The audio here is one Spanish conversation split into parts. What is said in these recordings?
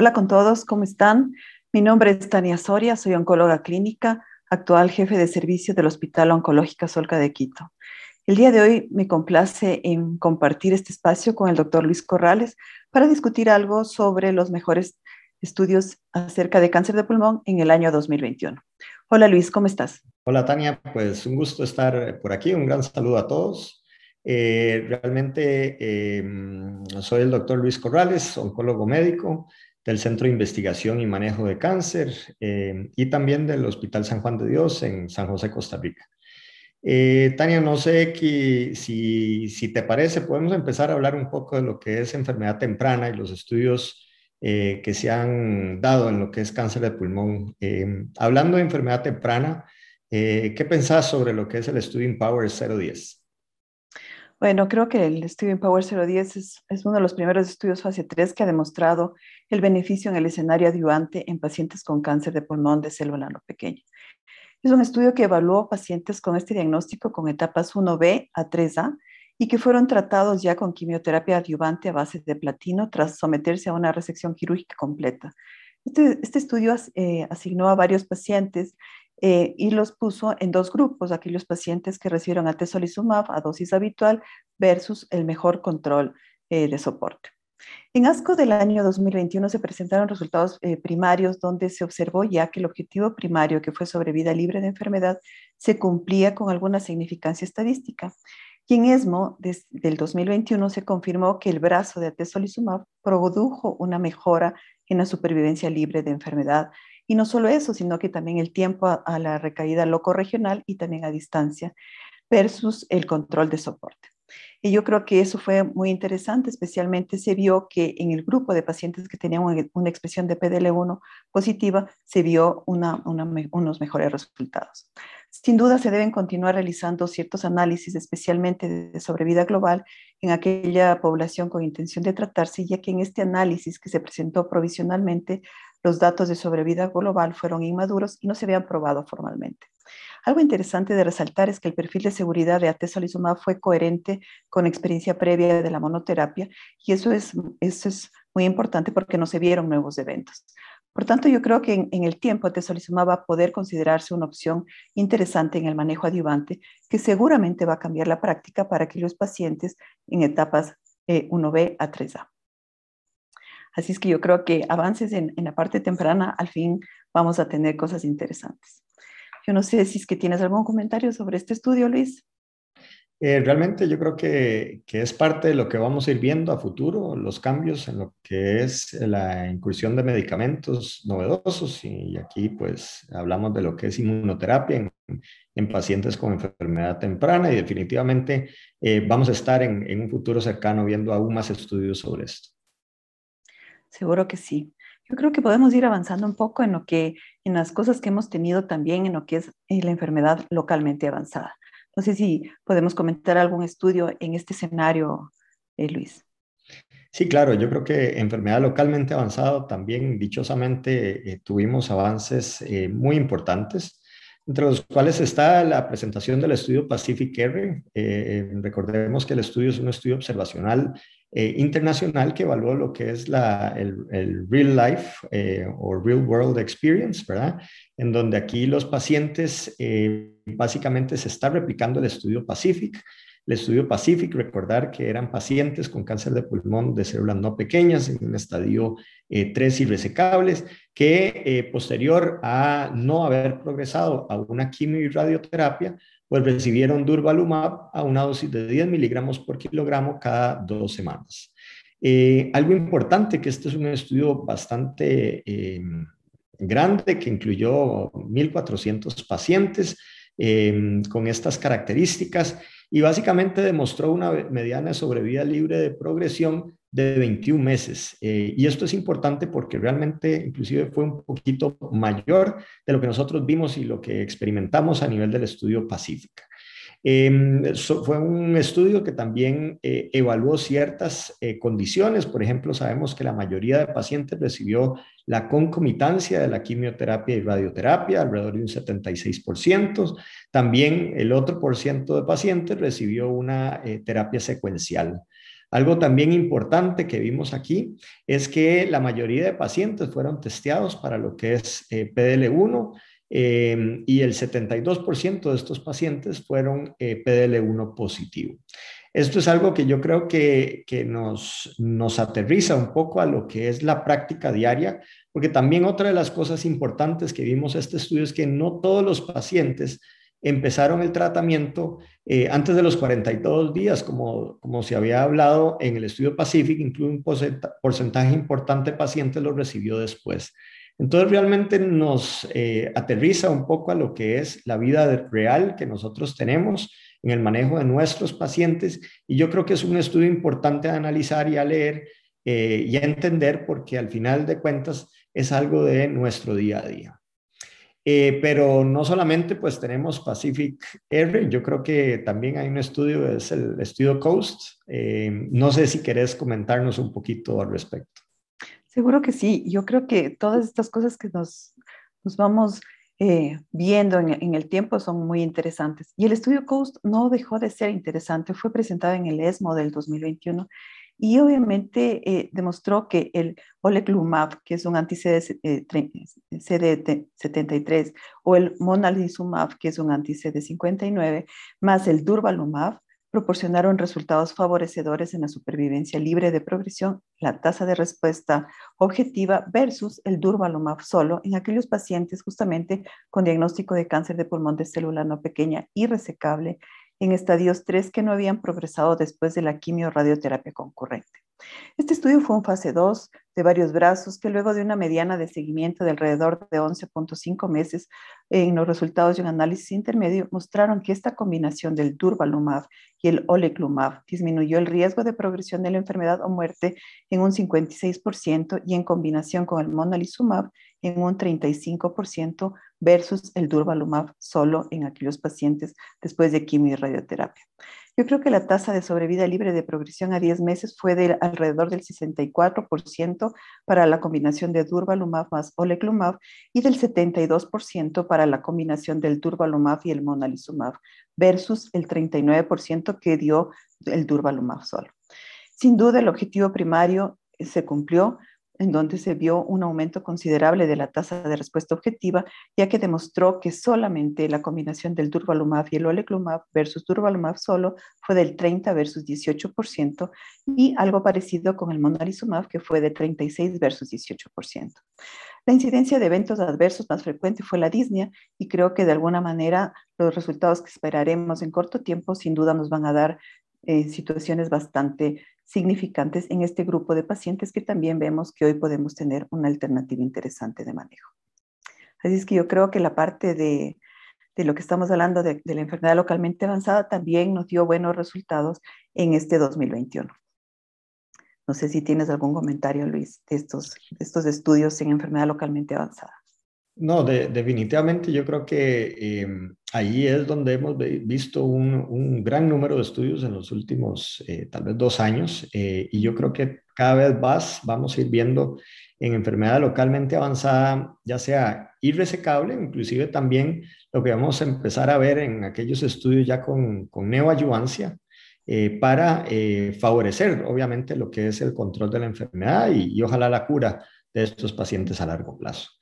Hola con todos, ¿cómo están? Mi nombre es Tania Soria, soy oncóloga clínica, actual jefe de servicio del Hospital Oncológica Solca de Quito. El día de hoy me complace en compartir este espacio con el doctor Luis Corrales para discutir algo sobre los mejores estudios acerca de cáncer de pulmón en el año 2021. Hola Luis, ¿cómo estás? Hola Tania, pues un gusto estar por aquí, un gran saludo a todos. Eh, realmente eh, soy el doctor Luis Corrales, oncólogo médico, del Centro de Investigación y Manejo de Cáncer eh, y también del Hospital San Juan de Dios en San José, Costa Rica. Eh, Tania, no sé si, si, te parece, podemos empezar a hablar un poco de lo que es enfermedad temprana y los estudios eh, que se han dado en lo que es cáncer de pulmón. hablando de enfermedad temprana, ¿qué pensás sobre lo que es el estudio Empower 010? Bueno, creo que el estudio Empower 010 es, es, uno de los primeros estudios fase 3 que ha demostrado el beneficio en el escenario adyuvante en pacientes con cáncer de pulmón de célula no pequeña. Es un estudio que evaluó pacientes con este diagnóstico con etapas 1B a 3A y que fueron tratados ya con quimioterapia adyuvante a base de platino tras someterse a una resección quirúrgica completa. Este, este estudio eh, asignó a varios pacientes eh, y los puso en dos grupos, aquellos pacientes que recibieron atezolizumab a dosis habitual versus el mejor control eh, de soporte. En ASCO del año 2021 se presentaron resultados eh, primarios donde se observó ya que el objetivo primario, que fue sobrevida libre de enfermedad, se cumplía con alguna significancia estadística. Y en ESMO desde del 2021 se confirmó que el brazo de atezolizumab produjo una mejora en la supervivencia libre de enfermedad y no solo eso, sino que también el tiempo a, la recaída loco-regional y también a distancia versus el control de soporte. Y yo creo que eso fue muy interesante, especialmente se vio que en el grupo de pacientes que tenían una, expresión de PDL1 positiva, se vio unos mejores resultados. Sin duda se deben continuar realizando ciertos análisis, especialmente de sobrevida global, en aquella población con intención de tratarse, ya que en este análisis que se presentó provisionalmente los datos de sobrevida global fueron inmaduros y no se habían probado formalmente. Algo interesante de resaltar es que el perfil de seguridad de atezolizumab fue coherente con experiencia previa de la monoterapia y eso es, eso es muy importante porque no se vieron nuevos eventos. Por tanto, yo creo que en, el tiempo atezolizumab va a poder considerarse una opción interesante en el manejo adyuvante que seguramente va a cambiar la práctica para aquellos pacientes en etapas 1B eh, a 3A. Así es que yo creo que avances en, la parte temprana, al fin vamos a tener cosas interesantes. Yo no sé si es que tienes algún comentario sobre este estudio, Luis. Eh, realmente yo creo que, que, es parte de lo que vamos a ir viendo a futuro, los cambios en lo que es la incursión de medicamentos novedosos y aquí pues hablamos de lo que es inmunoterapia en, en pacientes con enfermedad temprana y definitivamente eh, vamos a estar en, en un futuro cercano viendo aún más estudios sobre esto. Seguro que sí. Yo creo que podemos ir avanzando un poco en lo que, en las cosas que hemos tenido también en lo que es eh, la enfermedad localmente avanzada. No sé si podemos comentar algún estudio en este escenario, eh, Luis. Sí, claro, yo creo que enfermedad localmente avanzada también dichosamente eh, tuvimos avances muy importantes, entre los cuales está la presentación del estudio Pacific R. recordemos que el estudio es un estudio observacional eh, internacional que evaluó lo que es la, el, real life eh, o real world experience, ¿verdad? En donde aquí los pacientes eh, básicamente se está replicando el estudio Pacific. El estudio Pacific, recordar que eran pacientes con cáncer de pulmón de células no pequeñas en un estadio 3 irresecables, que posterior a no haber progresado a una quimio y radioterapia, pues recibieron durvalumab a una dosis de 10 miligramos por kilogramo cada dos semanas. Eh, algo importante, que este es un estudio bastante eh, grande que incluyó 1.400 pacientes eh, con estas características y básicamente demostró una mediana sobrevida libre de progresión de 21 meses. Eh, y esto es importante porque realmente inclusive fue un poquito mayor de lo que nosotros vimos y lo que experimentamos a nivel del estudio Pacífica. Em, fue un estudio que también eh, evaluó ciertas eh, condiciones. Por ejemplo, sabemos que la mayoría de pacientes recibió la concomitancia de la quimioterapia y radioterapia, alrededor de un 76%. También el otro por ciento de pacientes recibió una terapia secuencial. Algo también importante que vimos aquí es que la mayoría de pacientes fueron testeados para lo que es eh, PDL1 eh, y el 72% de estos pacientes fueron eh, PDL1 positivo. Esto es algo que yo creo que, nos, nos aterriza un poco a lo que es la práctica diaria, porque también otra de las cosas importantes que vimos en este estudio es que no todos los pacientes empezaron el tratamiento eh, antes de los 42 días, como, como se había hablado en el estudio Pacific, incluso un porcentaje importante de pacientes lo recibió después. Entonces realmente nos eh, aterriza un poco a lo que es la vida real que nosotros tenemos en el manejo de nuestros pacientes y yo creo que es un estudio importante a analizar y a leer eh, y a entender porque al final de cuentas es algo de nuestro día a día. Eh, pero no solamente pues tenemos Pacific R, yo creo que también hay un estudio, es el estudio Coast. No sé si querés comentarnos un poquito al respecto. Seguro que sí, yo creo que todas estas cosas que nos, nos vamos eh, viendo en, en, el tiempo son muy interesantes. Y el estudio Coast no dejó de ser interesante, fue presentado en el ESMO del 2021 y obviamente eh, demostró que el oleclumab, que es un anti-CD73, eh, o el monalizumab, que es un anti-CD59, más el durvalumab, proporcionaron resultados favorecedores en la supervivencia libre de progresión, la tasa de respuesta objetiva versus el durvalumab solo en aquellos pacientes justamente con diagnóstico de cáncer de pulmón de célula no pequeña y resecable en estadios 3 que no habían progresado después de la quimio-radioterapia concurrente. Este estudio fue un fase 2 de varios brazos que luego de una mediana de seguimiento de alrededor de 11.5 meses en los resultados de un análisis intermedio mostraron que esta combinación del durvalumab y el oleclumab disminuyó el riesgo de progresión de la enfermedad o muerte en un 56% y en combinación con el monalizumab en un 35% versus el durvalumab solo en aquellos pacientes después de quimio y radioterapia. Yo creo que la tasa de sobrevida libre de progresión a 10 meses fue de alrededor del 64% para la combinación de durvalumab más oleclumab y del 72% para la combinación del durvalumab y el monalizumab versus el 39% que dio el durvalumab solo. Sin duda, el objetivo primario se cumplió en donde se vio un aumento considerable de la tasa de respuesta objetiva, ya que demostró que solamente la combinación del durvalumab y el oleclumab versus durvalumab solo fue del 30 versus 18% y algo parecido con el monalizumab que fue de 36 versus 18%. La incidencia de eventos adversos más frecuente fue la disnea y creo que de alguna manera los resultados que esperaremos en corto tiempo sin duda nos van a dar eh, situaciones bastante significantes en este grupo de pacientes que también vemos que hoy podemos tener una alternativa interesante de manejo. Así es que yo creo que la parte de, de lo que estamos hablando de, de, la enfermedad localmente avanzada también nos dio buenos resultados en este 2021. No sé si tienes algún comentario, Luis, de estos, de estos estudios en enfermedad localmente avanzada. No, definitivamente yo creo que eh, ahí es donde hemos visto un, gran número de estudios en los últimos eh, tal vez dos años eh, y yo creo que cada vez más vamos a ir viendo en enfermedad localmente avanzada, ya sea irresecable, inclusive también lo que vamos a empezar a ver en aquellos estudios ya con, con neoayuvancia, para favorecer obviamente lo que es el control de la enfermedad y ojalá la cura de estos pacientes a largo plazo.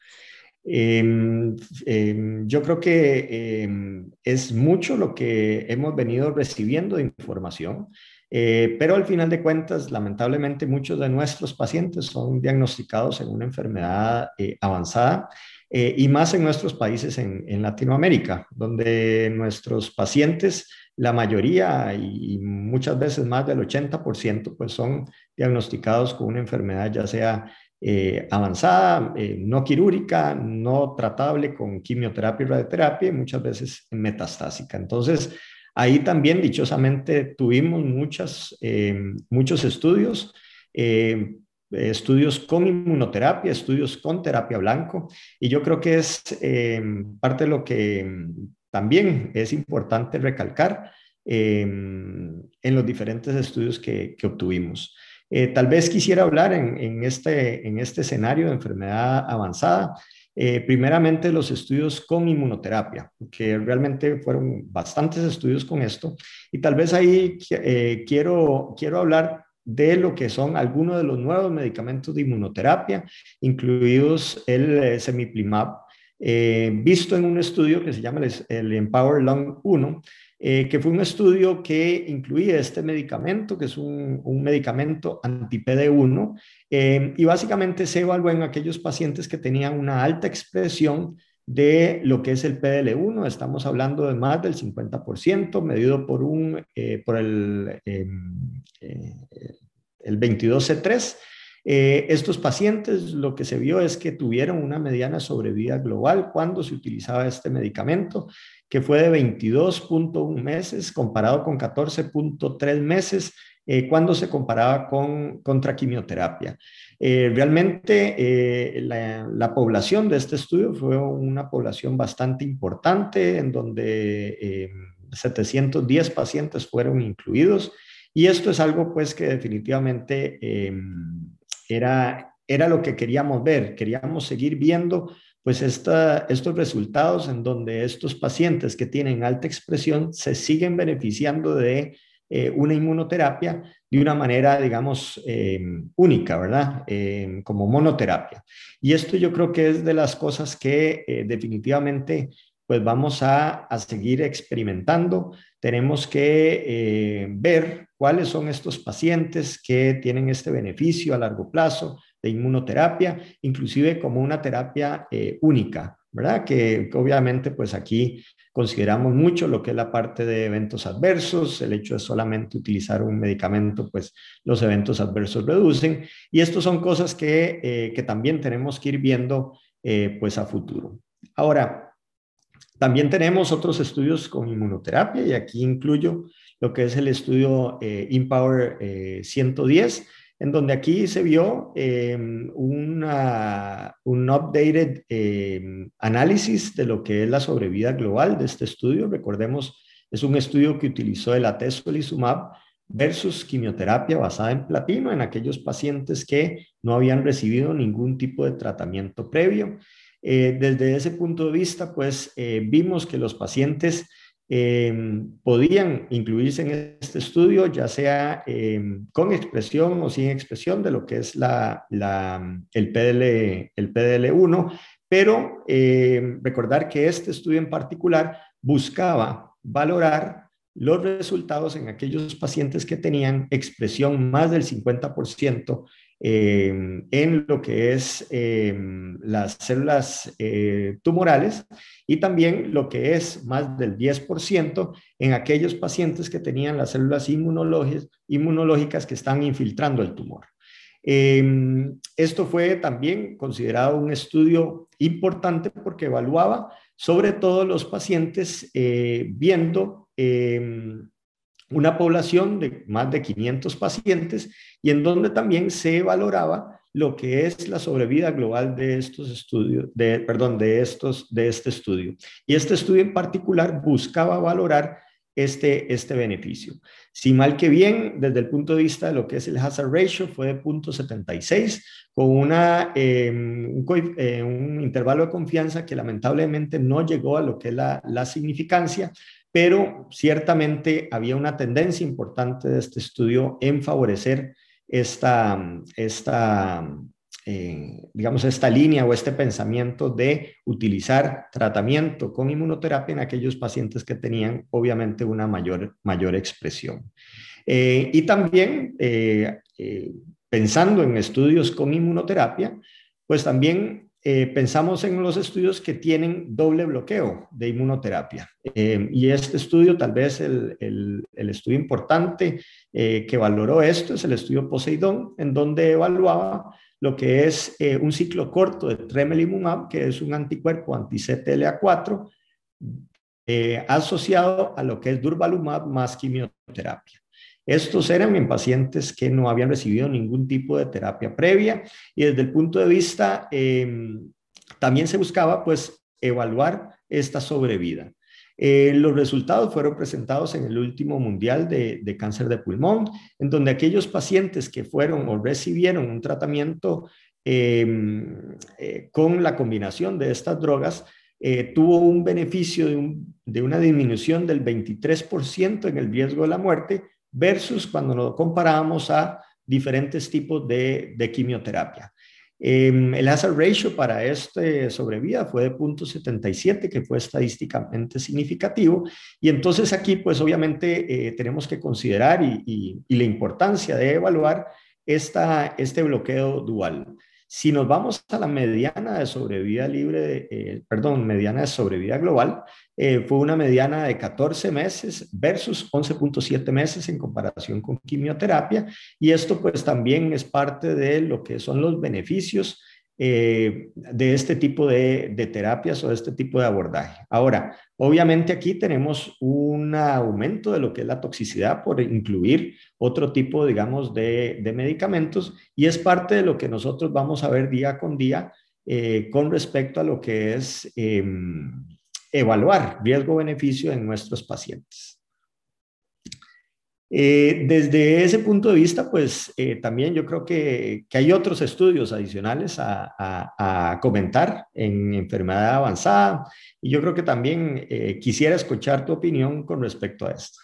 Em, em, yo creo que em, es mucho lo que hemos venido recibiendo de información, eh, pero al final de cuentas, lamentablemente, muchos de nuestros pacientes son diagnosticados en una enfermedad eh, avanzada eh, y más en nuestros países en, en, Latinoamérica, donde nuestros pacientes, la mayoría y muchas veces más del 80%, pues son diagnosticados con una enfermedad ya sea eh, avanzada, eh, no quirúrgica, no tratable con quimioterapia y radioterapia, muchas veces metastásica. Entonces, ahí también dichosamente tuvimos eh, muchos estudios, estudios con inmunoterapia, estudios con terapia blanco, y yo creo que es parte de lo que también es importante recalcar en los diferentes estudios que obtuvimos. Eh, tal vez quisiera hablar en, este, en este escenario de enfermedad avanzada, eh, primeramente los estudios con inmunoterapia, que realmente fueron bastantes estudios con esto, y tal vez ahí eh, quiero, quiero hablar de lo que son algunos de los nuevos medicamentos de inmunoterapia, incluidos el semiplimab, eh, visto en un estudio que se llama el, Empower Lung 1, eh, que fue un estudio que incluía este medicamento, que es un, medicamento anti-PD1, y básicamente se evaluó en aquellos pacientes que tenían una alta expresión de lo que es el PDL1, estamos hablando de más del 50%, medido por, un, eh, por el, em, eh, el 22C3. Eh, estos pacientes lo que se vio es que tuvieron una mediana sobrevida global cuando se utilizaba este medicamento, que fue de 22.1 meses comparado con 14.3 meses cuando se comparaba con contra quimioterapia. Eh, realmente eh, la, población de este estudio fue una población bastante importante en donde 710 eh, pacientes fueron incluidos y esto es algo pues que definitivamente era, era lo que queríamos ver, queríamos seguir viendo pues estos resultados en donde estos pacientes que tienen alta expresión se siguen beneficiando de eh, una inmunoterapia de una manera, digamos, eh, única, ¿verdad? Eh, como monoterapia. Y esto yo creo que es de las cosas que definitivamente pues vamos a, a, seguir experimentando. Tenemos que ver cuáles son estos pacientes que tienen este beneficio a largo plazo de inmunoterapia, inclusive como una terapia única, ¿verdad? Que, obviamente pues aquí Consideramos mucho lo que es la parte de eventos adversos, el hecho de solamente utilizar un medicamento, pues los eventos adversos reducen. Y estos son cosas que, eh, que también tenemos que ir viendo eh, pues a futuro. Ahora, también tenemos otros estudios con inmunoterapia y aquí incluyo lo que es el estudio eh, IMPOWER 110 en donde aquí se vio una, un updated em, análisis de lo que es la sobrevida global de este estudio. Recordemos, es un estudio que utilizó el atezolizumab versus quimioterapia basada en platino en aquellos pacientes que no habían recibido ningún tipo de tratamiento previo. Eh, desde ese punto de vista, pues eh, vimos que los pacientes Em, podían incluirse en este estudio, ya sea em, con expresión o sin expresión de lo que es la, el, PDL, el PDL1, pero em, recordar que este estudio en particular buscaba valorar los resultados en aquellos pacientes que tenían expresión más del 50% Em, en lo que es em, las células eh, tumorales y también lo que es más del 10% en aquellos pacientes que tenían las células inmunológicas que están infiltrando el tumor. Em, esto fue también considerado un estudio importante porque evaluaba sobre todo los pacientes eh, viendo una población de más de 500 pacientes y en donde también se valoraba lo que es la sobrevida global de estos estudios, de, perdón, de, estos, de este estudio. Y este estudio en particular buscaba valorar este, este beneficio. Si mal que bien, desde el punto de vista de lo que es el hazard ratio, fue de 0.76, con una, em, eh, un, intervalo de confianza que lamentablemente no llegó a lo que es la, la significancia, pero ciertamente había una tendencia importante de este estudio en favorecer esta, esta eh, digamos, esta línea o este pensamiento de utilizar tratamiento con inmunoterapia en aquellos pacientes que tenían obviamente una mayor, mayor expresión. Eh, y también eh, pensando en estudios con inmunoterapia, pues también eh, pensamos en los estudios que tienen doble bloqueo de inmunoterapia. Eh, y este estudio, tal vez el, estudio importante eh, que valoró esto es el estudio Poseidón, en donde evaluaba lo que es un ciclo corto de tremelimumab, que es un anticuerpo anti-CTLA4, asociado a lo que es durvalumab más quimioterapia. Estos eran en pacientes que no habían recibido ningún tipo de terapia previa y desde el punto de vista em, también se buscaba pues evaluar esta sobrevida. Eh, los resultados fueron presentados en el último mundial de, cáncer de pulmón, en donde aquellos pacientes que fueron o recibieron un tratamiento em, eh, con la combinación de estas drogas, eh, tuvo un beneficio de, de, una disminución del 23% en el riesgo de la muerte versus cuando lo comparábamos a diferentes tipos de, quimioterapia. Em, el hazard ratio para este sobrevida fue de 0.77, que fue estadísticamente significativo. Y entonces aquí, pues obviamente eh, tenemos que considerar y, la importancia de evaluar esta, este bloqueo dual. Si nos vamos a la mediana de sobrevida libre, eh, perdón, mediana de sobrevida global, eh, fue una mediana de 14 meses versus 11.7 meses en comparación con quimioterapia. Y esto pues también es parte de lo que son los beneficios eh, de este tipo de, terapias o de este tipo de abordaje. Ahora, obviamente aquí tenemos un aumento de lo que es la toxicidad por incluir otro tipo, digamos, de, medicamentos y es parte de lo que nosotros vamos a ver día con día eh, con respecto a lo que es em, evaluar riesgo-beneficio en nuestros pacientes. Eh, desde ese punto de vista, pues eh, también yo creo que, hay otros estudios adicionales a, comentar en enfermedad avanzada y yo creo que también eh, quisiera escuchar tu opinión con respecto a esto.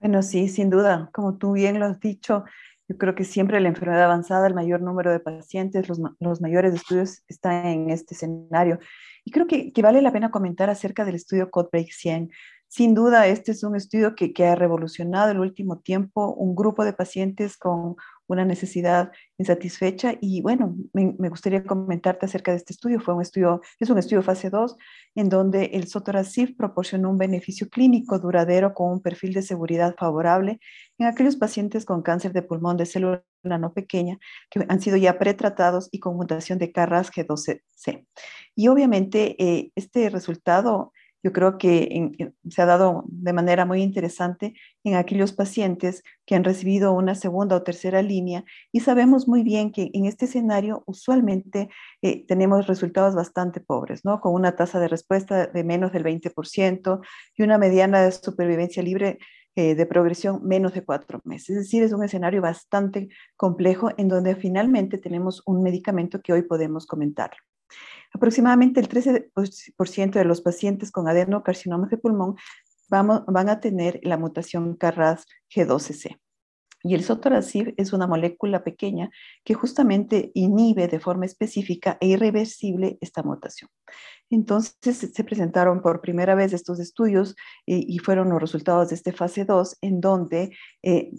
Bueno, sí, sin duda, como tú bien lo has dicho, yo creo que siempre la enfermedad avanzada, el mayor número de pacientes, los, mayores estudios están en este escenario. Y creo que, que, vale la pena comentar acerca del estudio CodeBreak 100. Sin duda, este es un estudio que, ha revolucionado el último tiempo un grupo de pacientes con una necesidad insatisfecha. Y bueno, me, gustaría comentarte acerca de este estudio. Fue un estudio, es un estudio fase 2, en donde el sotorasib proporcionó un beneficio clínico duradero con un perfil de seguridad favorable en aquellos pacientes con cáncer de pulmón de célula no pequeña que han sido ya pretratados y con mutación de KRAS G12C. Y obviamente eh, este resultado yo creo que se ha dado de manera muy interesante en aquellos pacientes que han recibido una segunda o tercera línea y sabemos muy bien que en este escenario usualmente eh, tenemos resultados bastante pobres, ¿no? Con una tasa de respuesta de menos del 20% y una mediana de supervivencia libre eh, de progresión menos de cuatro meses. Es decir, es un escenario bastante complejo en donde finalmente tenemos un medicamento que hoy podemos comentar. Aproximadamente el 13% de los pacientes con adenocarcinomas de pulmón van a tener la mutación CARRAS G12C. Y el sotorasib es una molécula pequeña que justamente inhibe de forma específica e irreversible esta mutación. Entonces se presentaron por primera vez estos estudios eh, y fueron los resultados de este fase 2, en donde eh,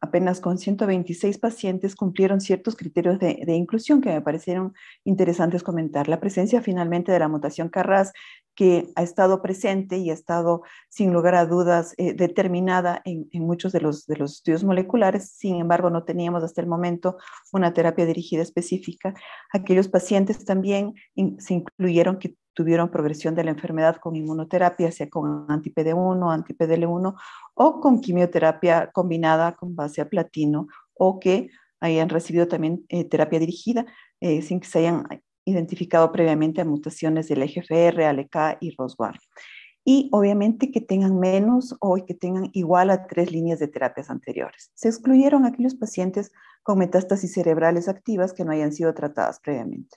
apenas con 126 pacientes cumplieron ciertos criterios de, inclusión que me parecieron interesantes comentar. La presencia finalmente de la mutación CARRAS que ha estado presente y ha estado sin lugar a dudas eh, determinada en, muchos de los, de los estudios moleculares. Sin embargo, no teníamos hasta el momento una terapia dirigida específica. Aquellos pacientes también se incluyeron que tuvieron progresión de la enfermedad con inmunoterapia, sea con anti-PD1, anti-PDL1 o con quimioterapia combinada con base a platino o que hayan recibido también eh, terapia dirigida eh, sin que se hayan identificado previamente a mutaciones del EGFR, ALK y ROS1. Y obviamente que tengan menos o que tengan igual a tres líneas de terapias anteriores. Se excluyeron aquellos pacientes con metástasis cerebrales activas que no hayan sido tratadas previamente.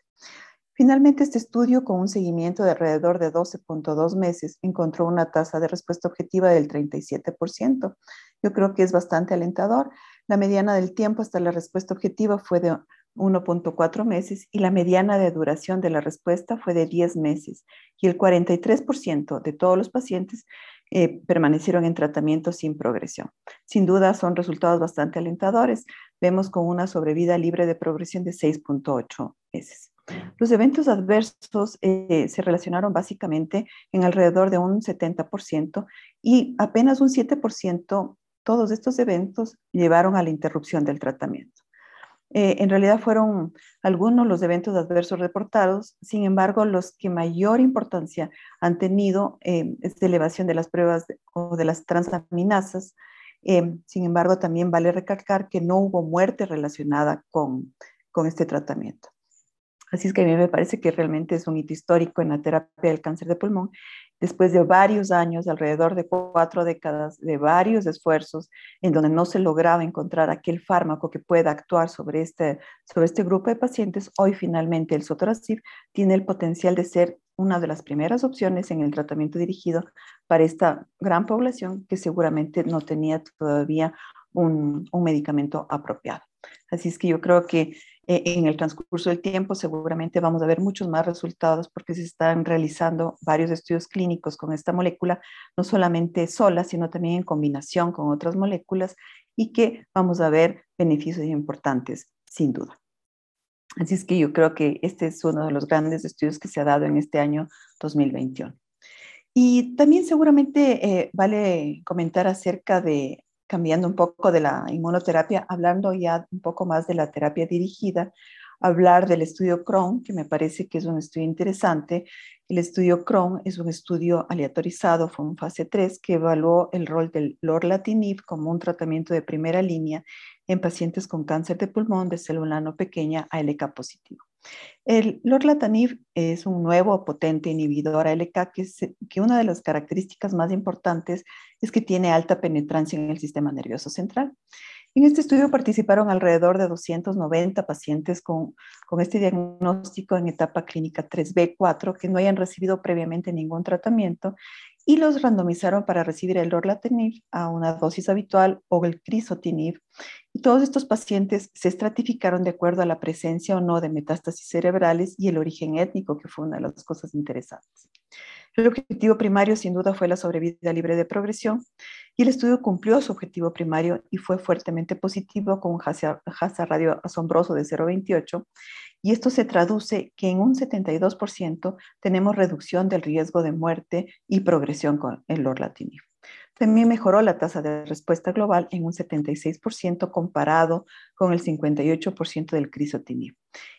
Finalmente, este estudio, con un seguimiento de alrededor de 12.2 meses, encontró una tasa de respuesta objetiva del 37%. Yo creo que es bastante alentador. La mediana del tiempo hasta la respuesta objetiva fue de 1.4 meses y la mediana de duración de la respuesta fue de 10 meses y el 43% de todos los pacientes eh, permanecieron en tratamiento sin progresión. Sin duda son resultados bastante alentadores. Vemos con una sobrevida libre de progresión de 6.8 meses. Los eventos adversos eh, se relacionaron básicamente en alrededor de un 70% y apenas un 7% todos estos eventos llevaron a la interrupción del tratamiento. Eh, en realidad fueron algunos los eventos adversos reportados, sin embargo, los que mayor importancia han tenido eh, es la elevación de las pruebas o de las transaminasas. sin embargo, también vale recalcar que no hubo muerte relacionada con este tratamiento. Así es que a mí me parece que realmente es un hito histórico en la terapia del cáncer de pulmón, después de varios años, alrededor de cuatro décadas, de varios esfuerzos en donde no se lograba encontrar aquel fármaco que pueda actuar sobre este, sobre este grupo de pacientes, hoy finalmente el sotorasib tiene el potencial de ser una de las primeras opciones en el tratamiento dirigido para esta gran población que seguramente no tenía todavía un, medicamento apropiado. Así es que yo creo que eh, en el transcurso del tiempo seguramente vamos a ver muchos más resultados porque se están realizando varios estudios clínicos con esta molécula, no solamente sola, sino también en combinación con otras moléculas y que vamos a ver beneficios importantes, sin duda. Así es que yo creo que este es uno de los grandes estudios que se ha dado en este año 2021. Y también seguramente eh, vale comentar acerca de, cambiando un poco de la inmunoterapia, hablando ya un poco más de la terapia dirigida, hablar del estudio Crohn, que me parece que es un estudio interesante. El estudio Crohn es un estudio aleatorizado, fue un fase 3, que evaluó el rol del lorlatinib como un tratamiento de primera línea en pacientes con cáncer de pulmón de célula no pequeña ALK positivo. El lorlatinib es un nuevo potente inhibidor ALK que, que una de las características más importantes es que tiene alta penetrancia en el sistema nervioso central. En este estudio participaron alrededor de 290 pacientes con, con, este diagnóstico en etapa clínica 3B4 que no hayan recibido previamente ningún tratamiento y los randomizaron para recibir el lorlatinib a una dosis habitual o el crisotinib. Y todos estos pacientes se estratificaron de acuerdo a la presencia o no de metástasis cerebrales y el origen étnico, que fue una de las cosas interesantes. El objetivo primario, sin duda, fue la sobrevida libre de progresión y el estudio cumplió su objetivo primario y fue fuertemente positivo con un hazard radio asombroso de 0,28 y esto se traduce que en un 72% tenemos reducción del riesgo de muerte y progresión con el lorlatinib. También mejoró la tasa de respuesta global en un 76% comparado con el 58% del crisotinib.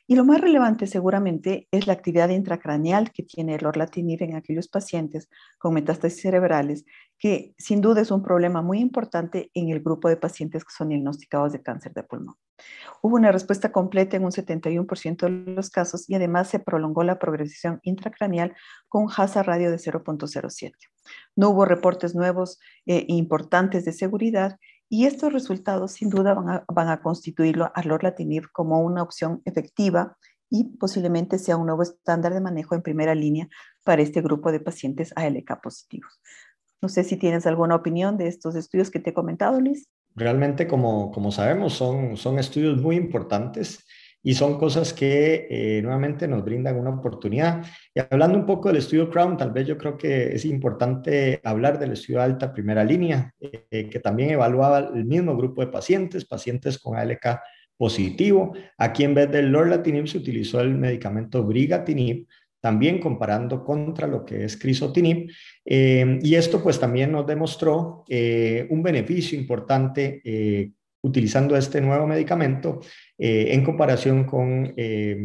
Y lo más relevante seguramente es la actividad intracraneal que tiene el orlatinib en aquellos pacientes con metástasis cerebrales, que sin duda es un problema muy importante en el grupo de pacientes que son diagnosticados de cáncer de pulmón. Hubo una respuesta completa en un 71% de los casos y además se prolongó la progresión intracraneal con un hazard radio de 0.07. No hubo reportes nuevos e importantes de seguridad y estos resultados sin duda van a, van a constituirlo a lorlatinib como una opción efectiva y posiblemente sea un nuevo estándar de manejo en primera línea para este grupo de pacientes ALK positivos. No sé si tienes alguna opinión de estos estudios que te he comentado, Luis. Realmente, como, como sabemos, son, son estudios muy importantes y son cosas que eh, nuevamente nos brindan una oportunidad. Y hablando un poco del estudio Crown, tal vez yo creo que es importante hablar del estudio alta primera línea, eh, que también evaluaba el mismo grupo de pacientes, pacientes con ALK positivo. Aquí en vez del lorlatinib se utilizó el medicamento brigatinib, también comparando contra lo que es crisotinib. Eh, y esto pues también nos demostró un beneficio importante utilizando este nuevo medicamento eh, en comparación con eh,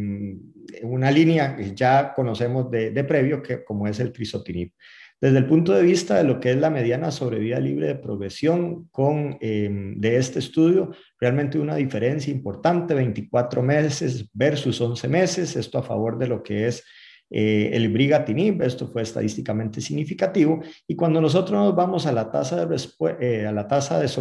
una línea que ya conocemos de, previo, que, como es el crisotinib. Desde el punto de vista de lo que es la mediana sobrevida libre de progresión con, eh, de este estudio, realmente una diferencia importante, 24 meses versus 11 meses, esto a favor de lo que es eh, el brigatinib, esto fue estadísticamente significativo, y cuando nosotros nos vamos a la tasa de, eh,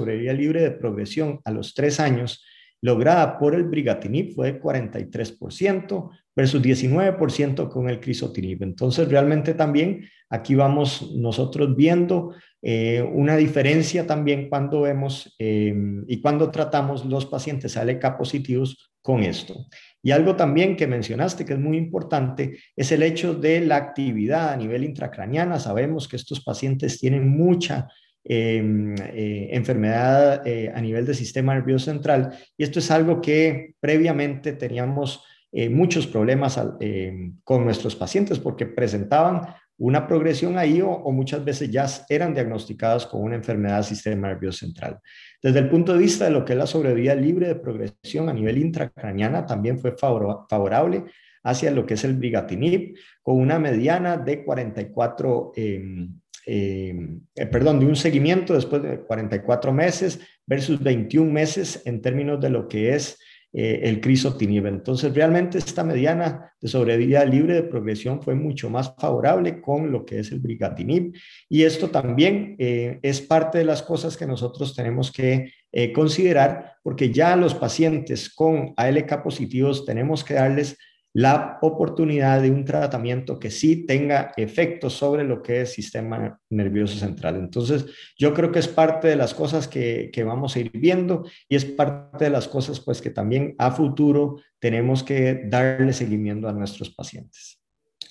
de libre de progresión a los tres años, lograda por el brigatinib fue de 43% versus 19% con el crisotinib. Entonces, realmente también aquí vamos nosotros viendo eh, una diferencia también cuando vemos y cuando tratamos los pacientes ALK positivos con esto. Y algo también que mencionaste que es muy importante es el hecho de la actividad a nivel intracraniana. Sabemos que estos pacientes tienen mucha em, eh, enfermedad eh, a nivel del sistema nervioso central y esto es algo que previamente teníamos eh, muchos problemas em, con nuestros pacientes porque presentaban una progresión ahí o, muchas veces ya eran diagnosticadas con una enfermedad del sistema nervioso central. Desde el punto de vista de lo que es la sobrevida libre de progresión a nivel intracraniana, también fue favorable hacia lo que es el brigatinib, con una mediana de 44, em, em, eh, perdón, de un seguimiento después de 44 meses versus 21 meses en términos de lo que es eh, el crisotinib. Entonces, realmente esta mediana de sobrevida libre de progresión fue mucho más favorable con lo que es el brigatinib. Y esto también eh, es parte de las cosas que nosotros tenemos que eh, considerar, porque ya los pacientes con ALK positivos tenemos que darles la oportunidad de un tratamiento que sí tenga efecto sobre lo que es sistema nervioso central. Entonces, yo creo que es parte de las cosas que, que, vamos a ir viendo y es parte de las cosas pues que también a futuro tenemos que darle seguimiento a nuestros pacientes.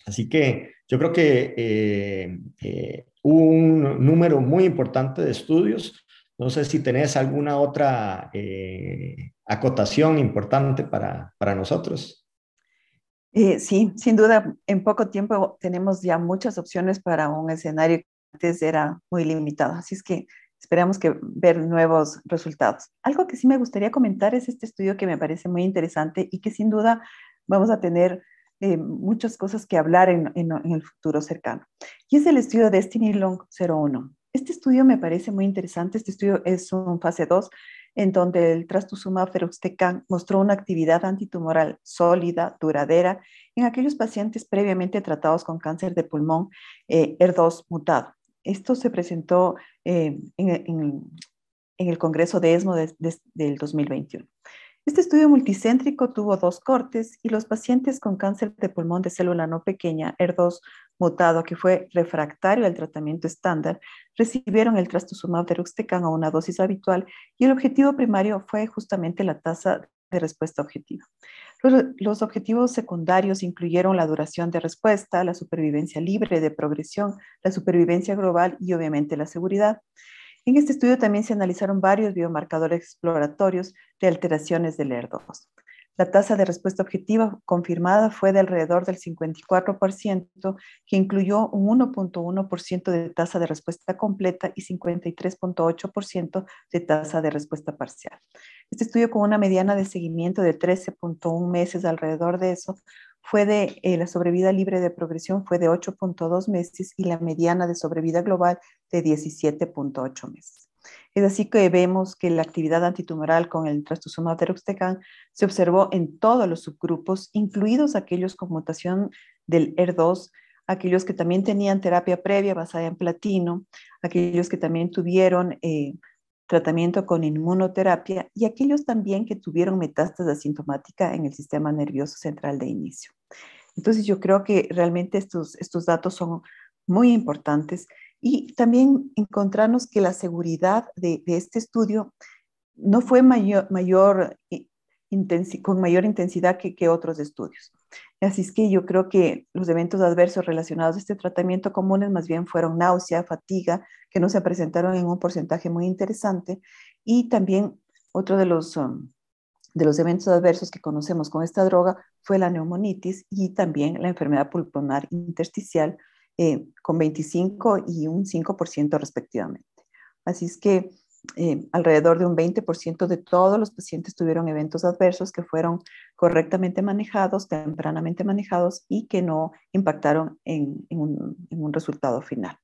Así que yo creo que eh, eh, un número muy importante de estudios. No sé si tenés alguna otra eh, acotación importante para, para nosotros. Eh, sí, sin duda, en poco tiempo tenemos ya muchas opciones para un escenario que antes era muy limitado. Así es que esperamos que ver nuevos resultados. Algo que sí me gustaría comentar es este estudio que me parece muy interesante y que sin duda vamos a tener eh, muchas cosas que hablar en, en, el futuro cercano. Y es el estudio Destiny Long 01. Este estudio me parece muy interesante. Este estudio es un fase 2 en donde el trastuzumab feruxtecan mostró una actividad antitumoral sólida, duradera, en aquellos pacientes previamente tratados con cáncer de pulmón eh, ER2 mutado. Esto se presentó eh, en, el Congreso de ESMO del 2021. Este estudio multicéntrico tuvo dos cortes y los pacientes con cáncer de pulmón de célula no pequeña, ER2 mutado, que fue refractario al tratamiento estándar, recibieron el trastuzumab deruxtecan a una dosis habitual y el objetivo primario fue justamente la tasa de respuesta objetiva. Los, los, objetivos secundarios incluyeron la duración de respuesta, la supervivencia libre de progresión, la supervivencia global y obviamente la seguridad. En este estudio también se analizaron varios biomarcadores exploratorios de alteraciones del ER2. La tasa de respuesta objetiva confirmada fue de alrededor del 54%, que incluyó un 1.1% de tasa de respuesta completa y 53.8% de tasa de respuesta parcial. Este estudio con una mediana de seguimiento de 13.1 meses alrededor de eso fue de eh, la sobrevida libre de progresión fue de 8.2 meses y la mediana de sobrevida global de 17.8 meses. Es así que vemos que la actividad antitumoral con el trastuzumab deruxtecan se observó en todos los subgrupos, incluidos aquellos con mutación del ER2, aquellos que también tenían terapia previa basada en platino, aquellos que también tuvieron eh, tratamiento con inmunoterapia y aquellos también que tuvieron metástasis asintomática en el sistema nervioso central de inicio. Entonces yo creo que realmente estos, estos datos son muy importantes y también encontrarnos que la seguridad de, este estudio no fue mayor, mayor con mayor intensidad que, que otros estudios. Así es que yo creo que los eventos adversos relacionados a este tratamiento comunes más bien fueron náusea, fatiga, que no se presentaron en un porcentaje muy interesante. Y también otro de los, um, de los eventos adversos que conocemos con esta droga fue la neumonitis y también la enfermedad pulmonar intersticial eh, con 25 y un 5% respectivamente. Así es que eh, alrededor de un 20% de todos los pacientes tuvieron eventos adversos que fueron correctamente manejados, tempranamente manejados y que no impactaron en, un, resultado final.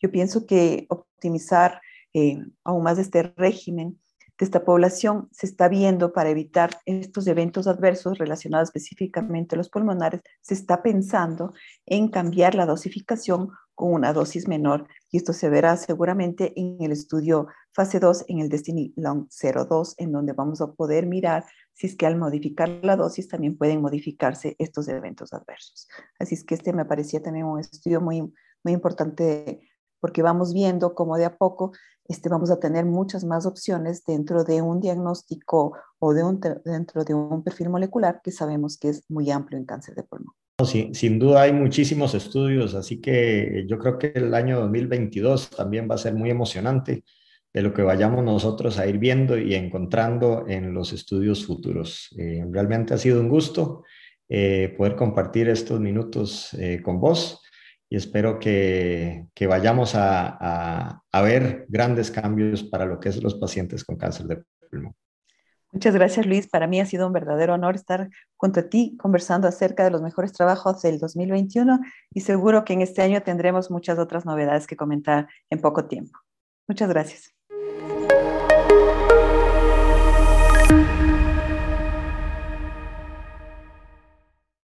Yo pienso que optimizar eh, aún más este régimen de esta población se está viendo para evitar estos eventos adversos relacionados específicamente a los pulmonares, se está pensando en cambiar la dosificación con una dosis menor y esto se verá seguramente en el estudio fase 2 en el Destiny Long 02 en donde vamos a poder mirar si es que al modificar la dosis también pueden modificarse estos eventos adversos. Así es que este me parecía también un estudio muy, muy importante porque vamos viendo cómo de a poco este, vamos a tener muchas más opciones dentro de un diagnóstico o de un, dentro de un perfil molecular que sabemos que es muy amplio en cáncer de pulmón. Sí, sin duda hay muchísimos estudios, así que yo creo que el año 2022 también va a ser muy emocionante de lo que vayamos nosotros a ir viendo y encontrando en los estudios futuros. Eh, realmente ha sido un gusto eh, poder compartir estos minutos eh, con vos y espero que, que vayamos a, a, a ver grandes cambios para lo que es los pacientes con cáncer de pulmón. Muchas gracias, Luis. Para mí ha sido un verdadero honor estar junto a ti conversando acerca de los mejores trabajos del 2021 y seguro que en este año tendremos muchas otras novedades que comentar en poco tiempo. Muchas gracias.